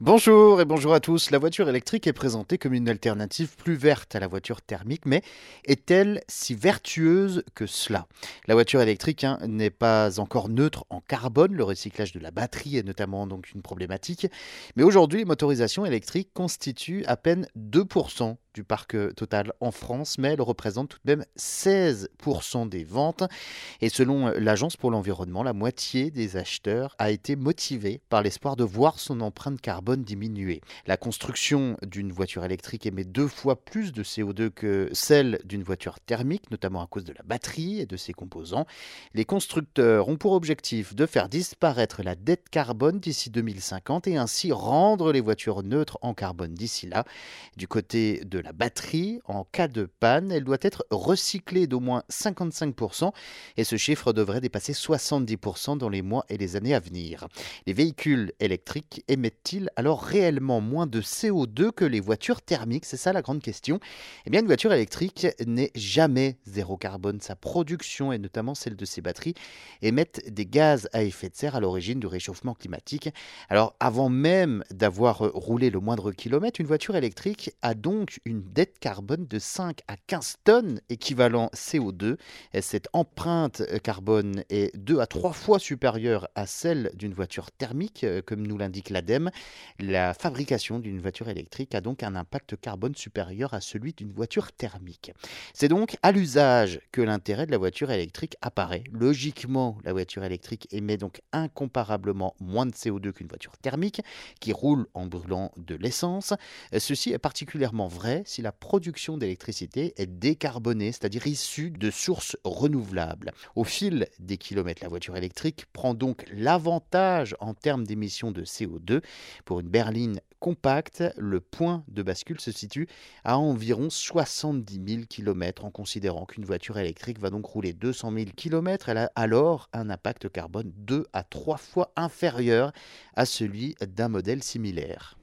Bonjour et bonjour à tous. La voiture électrique est présentée comme une alternative plus verte à la voiture thermique, mais est-elle si vertueuse que cela? La voiture électrique hein, n'est pas encore neutre en carbone. Le recyclage de la batterie est notamment donc une problématique. Mais aujourd'hui, les motorisations électriques constituent à peine 2% du parc euh, total en France, mais elle représente tout de même 16% des ventes. Et selon euh, l'Agence pour l'environnement, la moitié des acheteurs a été motivée par l'espoir de voir son empreinte carbone diminuer. La construction d'une voiture électrique émet deux fois plus de CO2 que celle d'une voiture thermique, notamment à cause de la batterie et de ses composants. Les constructeurs ont pour objectif de faire disparaître la dette carbone d'ici 2050 et ainsi rendre les voitures neutres en carbone d'ici là. Du côté de la la batterie, en cas de panne, elle doit être recyclée d'au moins 55% et ce chiffre devrait dépasser 70% dans les mois et les années à venir. Les véhicules électriques émettent-ils alors réellement moins de CO2 que les voitures thermiques? C'est ça la grande question. Eh bien, une voiture électrique n'est jamais zéro carbone. Sa production, et notamment celle de ses batteries, émettent des gaz à effet de serre à l'origine du réchauffement climatique. Alors, avant même d'avoir roulé le moindre kilomètre, une voiture électrique a donc une dette carbone de 5 à 15 tonnes équivalent CO2. cette empreinte carbone est 2 à 3 fois supérieure à celle d'une voiture thermique, euh, comme nous l'indique l'ADEME. La fabrication d'une voiture électrique a donc un impact carbone supérieur à celui d'une voiture thermique. C'est donc à l'usage que l'intérêt de la voiture électrique apparaît. Logiquement, la voiture électrique émet donc incomparablement moins de CO2 qu'une voiture thermique qui roule en brûlant de l'essence. Ceci est particulièrement si la production d'électricité est décarbonée, c'est-à-dire issue de sources renouvelables. Au fil des kilomètres, la voiture électrique prend donc l'avantage en termes d'émissions de CO2. Pour une berline compacte, le point de bascule se situe à environ 70 000 km en considérant qu'une voiture électrique va donc rouler 200 000 km. Elle a alors un impact carbone 2 à 3 fois inférieur à celui d'un modèle similaire.